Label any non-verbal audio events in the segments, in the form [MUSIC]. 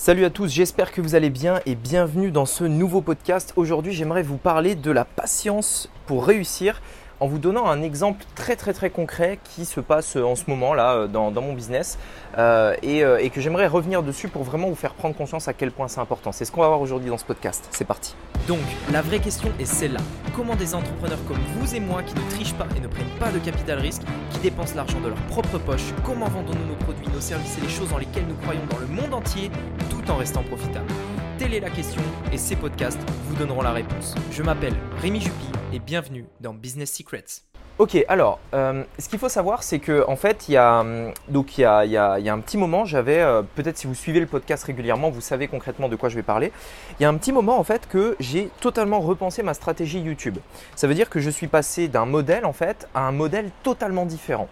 Salut à tous, j'espère que vous allez bien et bienvenue dans ce nouveau podcast. Aujourd'hui, j'aimerais vous parler de la patience pour réussir en vous donnant un exemple très très très concret qui se passe en ce moment là euh, dans, mon business euh, euh, et, que j'aimerais revenir dessus pour vraiment vous faire prendre conscience à quel point c'est important. C'est ce qu'on va voir aujourd'hui dans ce podcast. C'est parti. Donc la vraie question est celle-là. Comment des entrepreneurs comme vous et moi qui ne trichent pas et ne prennent pas de capital risque, qui dépensent l'argent de leur propre poche, comment vendons-nous nos produits, nos services et les choses dans lesquelles nous croyons dans le monde entier tout en restant profitables Telle est la question et ces podcasts vous donneront la réponse. Je m'appelle Rémi Jupy et bienvenue dans Business Secrets. Ok, alors, euh, ce qu'il faut savoir, c'est que en fait, il y a, hum, donc il y a, il y a, il y a un petit moment, j'avais, euh, peut-être si vous suivez le podcast régulièrement, vous savez concrètement de quoi je vais parler. Il y a un petit moment en fait que j'ai totalement repensé ma stratégie YouTube. Ça veut dire que je suis passé d'un modèle en fait à un modèle totalement différent.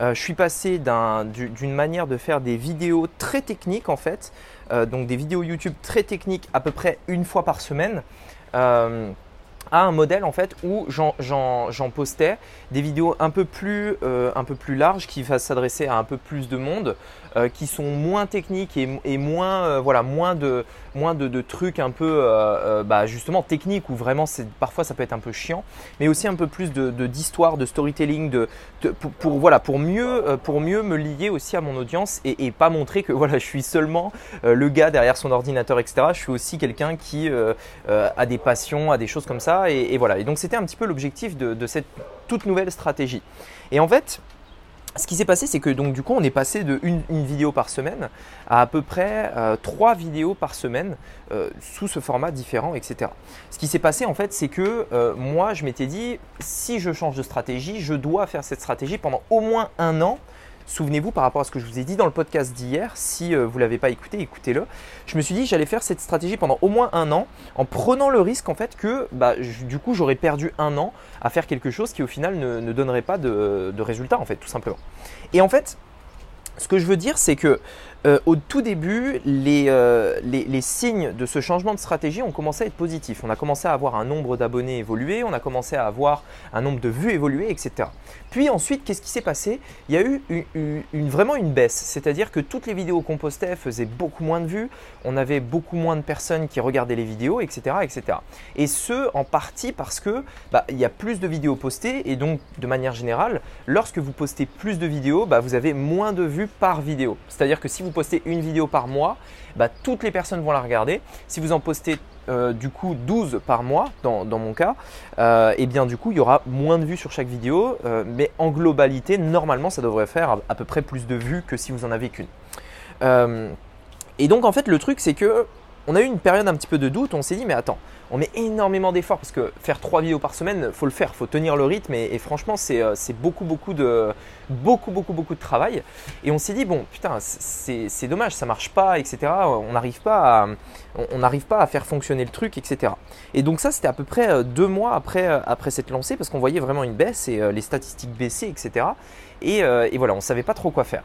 Euh, je suis passé d'une manière de faire des vidéos très techniques en fait, donc des vidéos YouTube très techniques à peu près une fois par semaine à un modèle en fait où j'en postais des vidéos un peu plus, euh, un peu plus larges qui va s'adresser à un peu plus de monde euh, qui sont moins techniques et, moins, euh, voilà, moins, de, moins de, trucs un peu euh, bah, justement techniques où vraiment parfois ça peut être un peu chiant, mais aussi un peu plus de d'histoire, de, storytelling, de, pour, voilà, pour, mieux, pour mieux me lier aussi à mon audience et, pas montrer que [LAUGHS] voilà, je suis seulement le gars derrière son ordinateur, etc. Je suis aussi quelqu'un qui a des passions, a des choses comme ça. Et, voilà. Et donc c'était un petit peu l'objectif de, de cette toute nouvelle stratégie. Et en fait, ce qui s'est passé, c'est que donc du coup, on est passé de une, vidéo par semaine à à peu près euh, trois vidéos par semaine euh, sous ce format différent, etc. Ce qui s'est passé en fait, c'est que euh, moi, je m'étais dit, si je change de stratégie, je dois faire cette stratégie pendant au moins un an Souvenez-vous par rapport à ce que je vous ai dit dans le podcast d'hier, si euh, vous ne l'avez pas écouté, écoutez-le. Je me suis dit j'allais faire cette stratégie pendant au moins un an en prenant le risque en fait que bah, du coup j'aurais perdu un an à faire quelque chose qui au final ne, donnerait pas de, de résultat en fait tout simplement. Et en fait, ce que je veux dire c'est que euh, au tout début, euh, les, les, signes de ce changement de stratégie ont commencé à être positifs. On a commencé à avoir un nombre d'abonnés évoluer, on a commencé à avoir un nombre de vues évoluer, etc. Puis ensuite, qu'est-ce qui s'est passé? Il y a eu vraiment une baisse, c'est-à-dire que toutes les vidéos qu'on postait faisaient beaucoup moins de vues, on avait beaucoup moins de personnes qui regardaient les vidéos, etc. etc. Et ce, en partie parce que bah, il y a plus de vidéos postées et donc de manière générale, lorsque vous postez plus de vidéos, bah, vous avez moins de vues par vidéo. C'est-à-dire que si vous postez une vidéo par mois, bah, toutes les personnes vont la regarder. Si vous en postez euh, du coup 12 par mois, dans, mon cas, et euh, eh bien du coup il y aura moins de vues sur chaque vidéo, euh, mais en globalité, normalement ça devrait faire à, peu près plus de vues que si vous en avez qu'une. et donc en fait le truc c'est que on a eu une période un petit peu de doute, on s'est dit mais attends, on met énormément d'efforts parce que faire trois vidéos par semaine, faut le faire, faut tenir le rythme et, franchement euh, c'est beaucoup beaucoup de beaucoup de travail. Et on s'est dit bon putain c'est dommage, ça marche pas, etc. On n'arrive pas à faire fonctionner le truc, etc. Et donc ça c'était à peu près euh, deux mois après euh, après cette lancée parce qu'on voyait vraiment une baisse et les statistiques baissaient, etc. Et, voilà, on savait pas trop quoi faire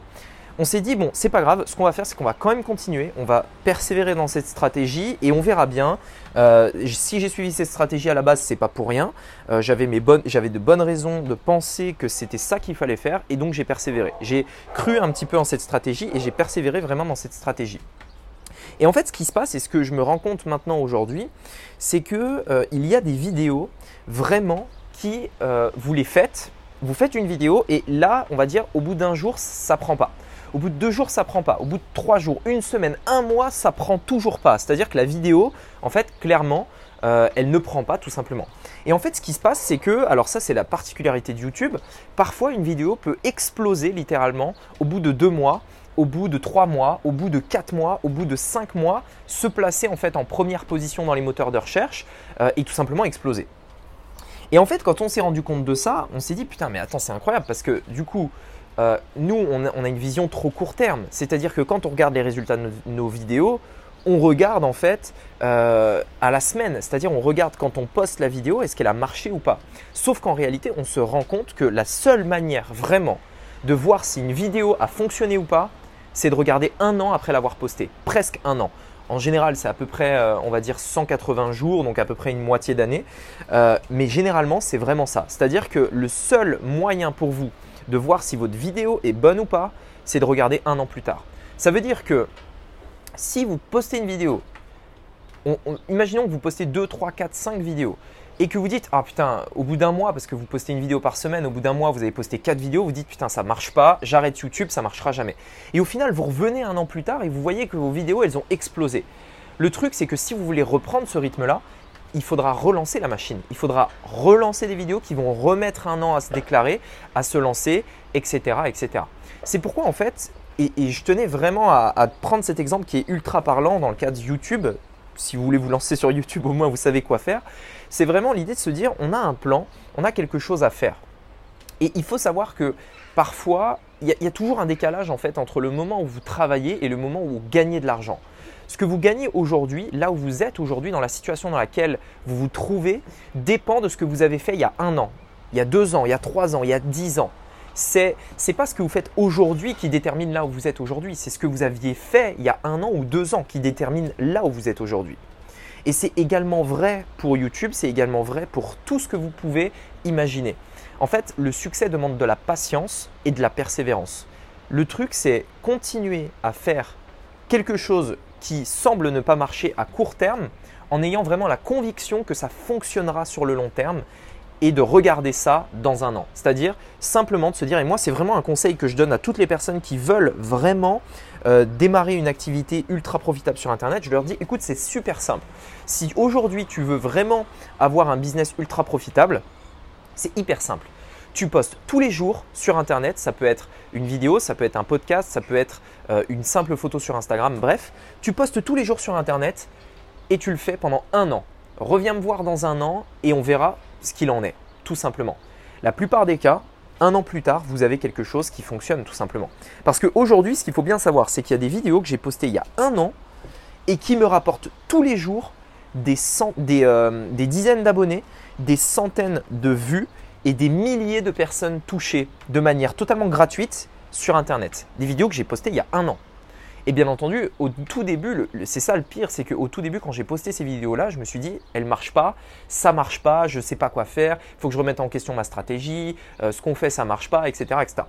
on s'est dit, bon, c'est pas grave, ce qu'on va faire, c'est qu'on va quand même continuer, on va persévérer dans cette stratégie et on verra bien. Euh, si j'ai suivi cette stratégie à la base, c'est pas pour rien. Euh, j'avais de bonnes raisons de penser que c'était ça qu'il fallait faire et donc j'ai persévéré. J'ai cru un petit peu en cette stratégie et j'ai persévéré vraiment dans cette stratégie. Et en fait, ce qui se passe et ce que je me rends compte maintenant aujourd'hui, c'est qu'il euh, y a des vidéos vraiment qui vous les faites. Vous faites une vidéo et là, on va dire, au bout d'un jour, ça prend pas. Au bout de deux jours, ça prend pas. Au bout de trois jours, une semaine, un mois, ça prend toujours pas. C'est-à-dire que la vidéo, en fait, clairement, euh, elle ne prend pas tout simplement. Et en fait, ce qui se passe, c'est que, alors ça, c'est la particularité de YouTube. Parfois, une vidéo peut exploser littéralement au bout de deux mois au bout de trois mois, au bout de quatre mois, au bout de cinq mois, se placer en fait en première position dans les moteurs de recherche euh, et tout simplement exploser. Et en fait, quand on s'est rendu compte de ça, on s'est dit putain, mais attends, c'est incroyable parce que du coup, euh, nous, on a, une vision trop court terme. C'est-à-dire que quand on regarde les résultats de nos, vidéos, on regarde en fait euh, à la semaine. C'est-à-dire on regarde quand on poste la vidéo, est-ce qu'elle a marché ou pas. Sauf qu'en réalité, on se rend compte que la seule manière vraiment de voir si une vidéo a fonctionné ou pas, c'est de regarder un an après l'avoir postée. Presque un an. En général, c'est à peu près, euh, on va dire, 180 jours, donc à peu près une moitié d'année. mais généralement, c'est vraiment ça. C'est-à-dire que le seul moyen pour vous de voir si votre vidéo est bonne ou pas, c'est de regarder un an plus tard. Ça veut dire que Si vous postez une vidéo, imaginons que vous postez 2, 3, 4, 5 vidéos et que vous dites ah putain au bout d'un mois parce que vous postez une vidéo par semaine au bout d'un mois vous avez posté quatre vidéos vous dites putain ça marche pas j'arrête YouTube ça marchera jamais et au final vous revenez un an plus tard et vous voyez que vos vidéos elles ont explosé le truc c'est que si vous voulez reprendre ce rythme là il faudra relancer la machine il faudra relancer des vidéos qui vont remettre un an à se déclarer à se lancer etc etc c'est pourquoi en fait et, je tenais vraiment à, à prendre cet exemple qui est ultra parlant dans le cas de YouTube si vous voulez vous lancer sur YouTube, au moins vous savez quoi faire. C'est vraiment l'idée de se dire on a un plan, on a quelque chose à faire. Et il faut savoir que parfois, il y, a toujours un décalage en fait entre le moment où vous travaillez et le moment où vous gagnez de l'argent. Ce que vous gagnez aujourd'hui, là où vous êtes aujourd'hui, dans la situation dans laquelle vous vous trouvez, dépend de ce que vous avez fait il y a un an, il y a deux ans, il y a trois ans, il y a dix ans c'est n'est pas ce que vous faites aujourd'hui qui détermine là où vous êtes aujourd'hui, c'est ce que vous aviez fait il y a un an ou deux ans qui détermine là où vous êtes aujourd'hui. Et c'est également vrai pour YouTube, c'est également vrai pour tout ce que vous pouvez imaginer. En fait, le succès demande de la patience et de la persévérance. Le truc, c'est continuer à faire quelque chose qui semble ne pas marcher à court terme en ayant vraiment la conviction que ça fonctionnera sur le long terme et de regarder ça dans un an. C'est-à-dire simplement de se dire, et moi c'est vraiment un conseil que je donne à toutes les personnes qui veulent vraiment euh, démarrer une activité ultra profitable sur Internet, je leur dis, écoute, c'est super simple. Si aujourd'hui tu veux vraiment avoir un business ultra profitable, c'est hyper simple. Tu postes tous les jours sur Internet, ça peut être une vidéo, ça peut être un podcast, ça peut être euh, une simple photo sur Instagram, bref, tu postes tous les jours sur Internet et tu le fais pendant un an. Reviens me voir dans un an et on verra ce qu'il en est, tout simplement. La plupart des cas, un an plus tard, vous avez quelque chose qui fonctionne tout simplement. Parce qu'aujourd'hui, ce qu'il faut bien savoir, c'est qu'il y a des vidéos que j'ai postées il y a un an et qui me rapportent tous les jours des, euh, des dizaines d'abonnés, des centaines de vues et des milliers de personnes touchées de manière totalement gratuite sur Internet. Des vidéos que j'ai postées il y a un an. Et bien entendu, au tout début, c'est ça le pire, c'est qu'au tout début, quand j'ai posté ces vidéos-là, je me suis dit, elles marchent pas, ça marche pas, je sais pas quoi faire, il faut que je remette en question ma stratégie, euh, ce qu'on fait, ça marche pas, etc. etc.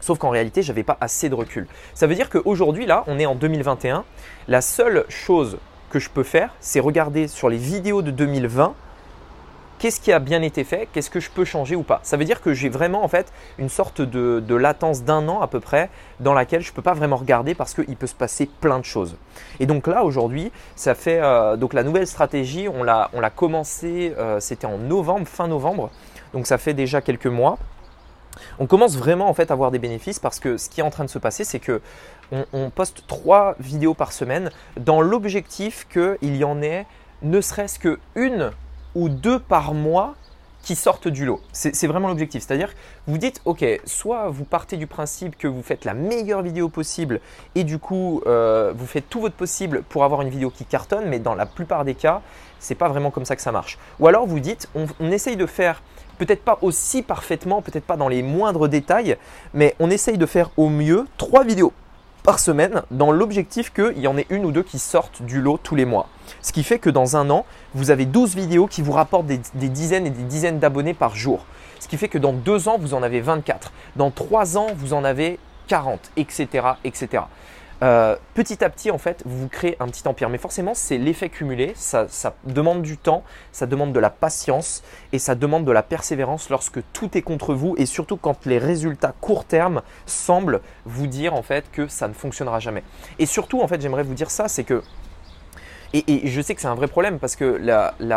Sauf qu'en réalité, je n'avais pas assez de recul. Ça veut dire qu'aujourd'hui, là, on est en 2021. La seule chose que je peux faire, c'est regarder sur les vidéos de 2020 qu'est-ce qui a bien été fait, qu'est-ce que je peux changer ou pas. Ça veut dire que j'ai vraiment en fait une sorte de, latence d'un an à peu près dans laquelle je ne peux pas vraiment regarder parce qu'il peut se passer plein de choses. Et donc là aujourd'hui, ça fait euh, donc la nouvelle stratégie, on l'a on l'a commencé, euh, c'était en novembre, fin novembre, donc ça fait déjà quelques mois. On commence vraiment en fait à avoir des bénéfices parce que ce qui est en train de se passer, c'est que on, poste trois vidéos par semaine dans l'objectif qu'il y en ait ne serait-ce que une ou deux par mois qui sortent du lot. C'est vraiment l'objectif. C'est-à-dire, vous dites, OK, soit vous partez du principe que vous faites la meilleure vidéo possible et du coup, euh, vous faites tout votre possible pour avoir une vidéo qui cartonne, mais dans la plupart des cas, c'est pas vraiment comme ça que ça marche. Ou alors vous dites, on essaye de faire peut-être pas aussi parfaitement, peut-être pas dans les moindres détails, mais on essaye de faire au mieux trois vidéos par semaine dans l'objectif qu'il y en ait une ou deux qui sortent du lot tous les mois. Ce qui fait que dans un an, vous avez 12 vidéos qui vous rapportent des, dizaines et des dizaines d'abonnés par jour. Ce qui fait que dans deux ans, vous en avez 24. Dans trois ans, vous en avez 40, etc. etc. Euh, petit à petit, en fait, vous créez un petit empire. Mais forcément, c'est l'effet cumulé. Ça, demande du temps, ça demande de la patience et ça demande de la persévérance lorsque tout est contre vous et surtout quand les résultats court terme semblent vous dire en fait que ça ne fonctionnera jamais. Et surtout, en fait, j'aimerais vous dire ça, c'est que et, je sais que c'est un vrai problème parce que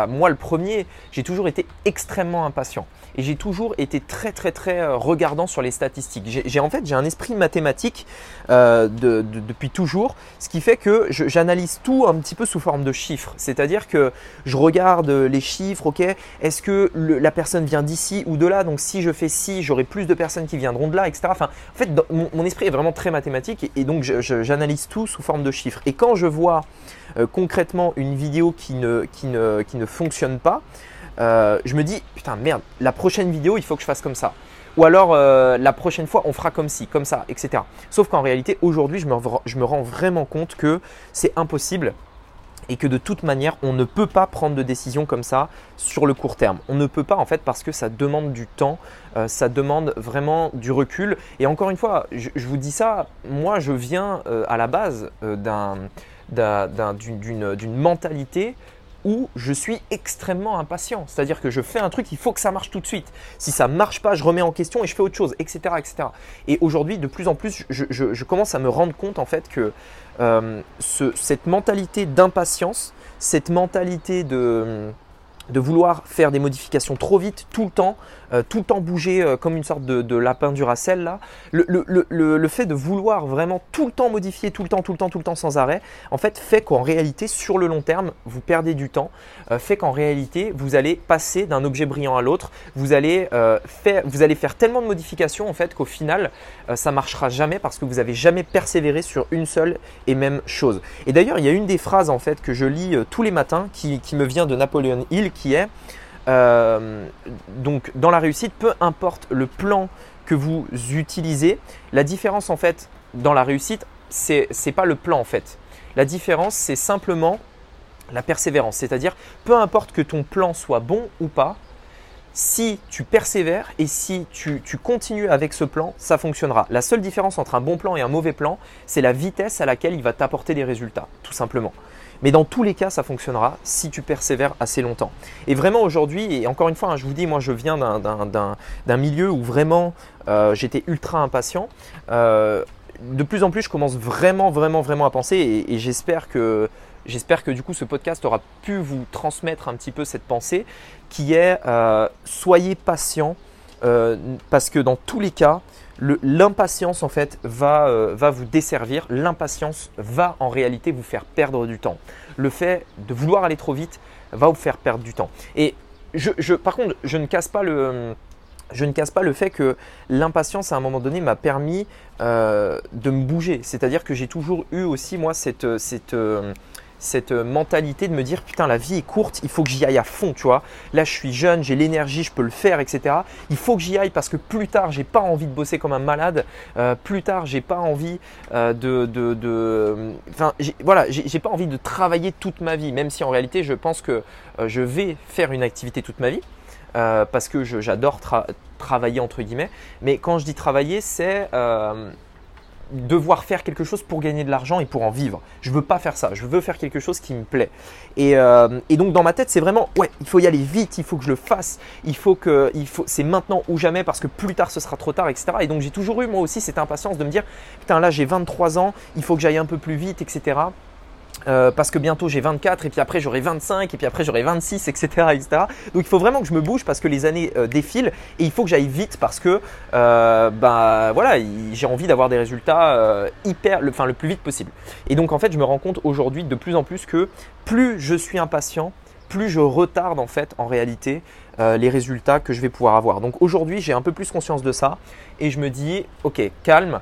moi, le premier, j'ai toujours été extrêmement impatient et j'ai toujours été très très très euh, regardant sur les statistiques. J'ai en fait j'ai un esprit mathématique euh, depuis toujours, ce qui fait que j'analyse tout un petit peu sous forme de chiffres. C'est-à-dire que je regarde les chiffres, ok, est-ce que la personne vient d'ici ou de là? Donc si je fais ci, j'aurai plus de personnes qui viendront de là, etc. Enfin, en fait, mon, esprit est vraiment très mathématique et, donc j'analyse tout sous forme de chiffres. Et quand je vois euh, concrètement une vidéo qui ne, fonctionne pas, euh, je me dis, putain, merde, la prochaine vidéo, il faut que je fasse comme ça. Ou alors, euh, la prochaine fois, on fera comme ci, comme ça, etc. Sauf qu'en réalité, aujourd'hui, je me, rends vraiment compte que c'est impossible et que de toute manière, on ne peut pas prendre de décision comme ça sur le court terme. On ne peut pas en fait parce que ça demande du temps, euh, ça demande vraiment du recul. Et encore une fois, je, vous dis ça, moi je viens à la base d'un d'une mentalité où je suis extrêmement impatient. C'est-à-dire que je fais un truc, il faut que ça marche tout de suite. Si ça ne marche pas, je remets en question et je fais autre chose, etc. etc. Et aujourd'hui, de plus en plus, je, commence à me rendre compte en fait que euh, cette mentalité d'impatience, cette mentalité de de vouloir faire des modifications trop vite, tout le temps, euh, tout le temps bouger euh, comme une sorte de, lapin du racel là. Le, fait de vouloir vraiment tout le temps modifier, tout le temps, tout le temps, tout le temps sans arrêt, en fait, fait qu'en réalité, sur le long terme, vous perdez du temps, euh, fait qu'en réalité, vous allez passer d'un objet brillant à l'autre, vous, allez faire, tellement de modifications en fait qu'au final, ça marchera jamais parce que vous n'avez jamais persévéré sur une seule et même chose. Et d'ailleurs, il y a une des phrases en fait que je lis tous les matins qui, qui me vient de Napoleon Hill qui est euh, donc dans la réussite, peu importe le plan que vous utilisez, la différence en fait dans la réussite, c'est n'est pas le plan en fait. La différence, c'est simplement la persévérance. C'est-à-dire, peu importe que ton plan soit bon ou pas, si tu persévères et si tu, tu, continues avec ce plan, ça fonctionnera. La seule différence entre un bon plan et un mauvais plan, c'est la vitesse à laquelle il va t'apporter des résultats, tout simplement. Mais dans tous les cas, ça fonctionnera si tu persévères assez longtemps. Et vraiment aujourd'hui, et encore une fois, hein, je vous dis, moi je viens d'un milieu où vraiment euh, j'étais ultra impatient. Euh, de plus en plus, je commence vraiment, vraiment, vraiment à penser et, j'espère que du coup ce podcast aura pu vous transmettre un petit peu cette pensée qui est euh, soyez patient parce que dans tous les cas, l'impatience en fait va, euh, va vous desservir, l'impatience va en réalité vous faire perdre du temps. Le fait de vouloir aller trop vite va vous faire perdre du temps. Et je, par contre, je ne casse pas le, je ne casse pas le fait que l'impatience à un moment donné m'a permis euh, de me bouger. C'est-à-dire que j'ai toujours eu aussi moi cette, cette euh, cette euh, mentalité de me dire putain la vie est courte, il faut que j'y aille à fond, tu vois. Là je suis jeune, j'ai l'énergie, je peux le faire, etc. Il faut que j'y aille parce que plus tard j'ai pas envie de bosser comme un malade, euh, plus tard j'ai pas envie euh, de, de, enfin voilà, j'ai pas envie de travailler toute ma vie, même si en réalité je pense que je vais faire une activité toute ma vie. parce que j'adore travailler entre guillemets, mais quand je dis travailler, c'est devoir faire quelque chose pour gagner de l'argent et pour en vivre. Je veux pas faire ça. Je veux faire quelque chose qui me plaît. Et, euh, donc dans ma tête, c'est vraiment ouais, il faut y aller vite, il faut que je le fasse, il faut que, c'est maintenant ou jamais parce que plus tard ce sera trop tard, etc. Et donc j'ai toujours eu moi aussi cette impatience de me dire putain là j'ai 23 ans, il faut que j'aille un peu plus vite, etc. Euh, parce que bientôt j'ai 24 et puis après j'aurai 25 et puis après j'aurai 26 etc., etc. Donc il faut vraiment que je me bouge parce que les années euh, défilent et il faut que j'aille vite parce que euh, bah voilà j'ai envie d'avoir des résultats hyper, le, plus vite possible. Et donc en fait je me rends compte aujourd'hui de plus en plus que plus je suis impatient, plus je retarde en fait en réalité les résultats que je vais pouvoir avoir. Donc aujourd'hui j'ai un peu plus conscience de ça et je me dis ok calme,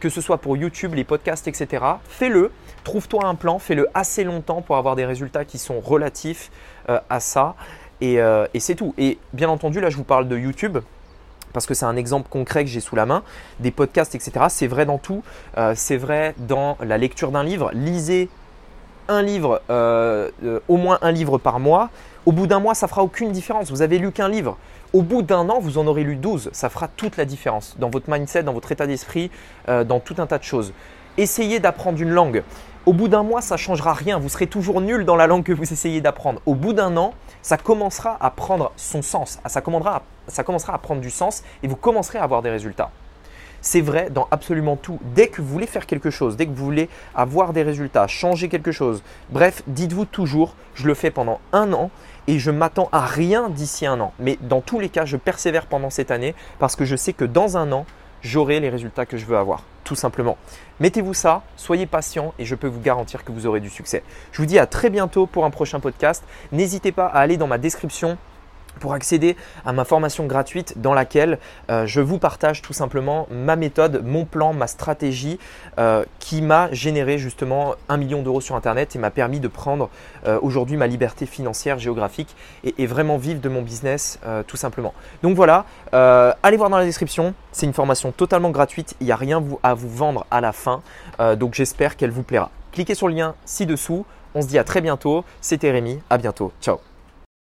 que ce soit pour YouTube, les podcasts, etc. Fais-le trouve-toi un plan, fais-le assez longtemps pour avoir des résultats qui sont relatifs euh, à ça. Euh, et, c'est tout. Et bien entendu, là, je vous parle de YouTube parce que c'est un exemple concret que j'ai sous la main, des podcasts, etc. C'est vrai dans tout. Euh, c'est vrai dans la lecture d'un livre. Lisez un livre, au moins un livre par mois. Au bout d'un mois, ça fera aucune différence. Vous avez lu qu'un livre. Au bout d'un an, vous en aurez lu 12. Ça fera toute la différence dans votre mindset, dans votre état d'esprit, dans tout un tas de choses. Essayez d'apprendre une langue. Au bout d'un mois, ça ne changera rien. Vous serez toujours nul dans la langue que vous essayez d'apprendre. Au bout d'un an, ça commencera à prendre son sens. Ça commencera à prendre du sens et vous commencerez à avoir des résultats. C'est vrai dans absolument tout. Dès que vous voulez faire quelque chose, dès que vous voulez avoir des résultats, changer quelque chose, bref, dites-vous toujours, je le fais pendant un an et je m'attends à rien d'ici un an. Mais dans tous les cas, je persévère pendant cette année parce que je sais que dans un an, j'aurai les résultats que je veux avoir, tout simplement. Mettez-vous ça, soyez patient et je peux vous garantir que vous aurez du succès. Je vous dis à très bientôt pour un prochain podcast. N'hésitez pas à aller dans ma description pour accéder à ma formation gratuite dans laquelle euh, je vous partage tout simplement ma méthode, mon plan, ma stratégie euh, qui m'a généré justement un million d'euros sur Internet et m'a permis de prendre euh, aujourd'hui ma liberté financière, géographique et, vraiment vivre de mon business tout simplement. Donc voilà, allez voir dans la description, c'est une formation totalement gratuite, il n'y a rien à vous vendre à la fin, donc j'espère qu'elle vous plaira. Cliquez sur le lien ci-dessous, on se dit à très bientôt, c'était Rémi, à bientôt, ciao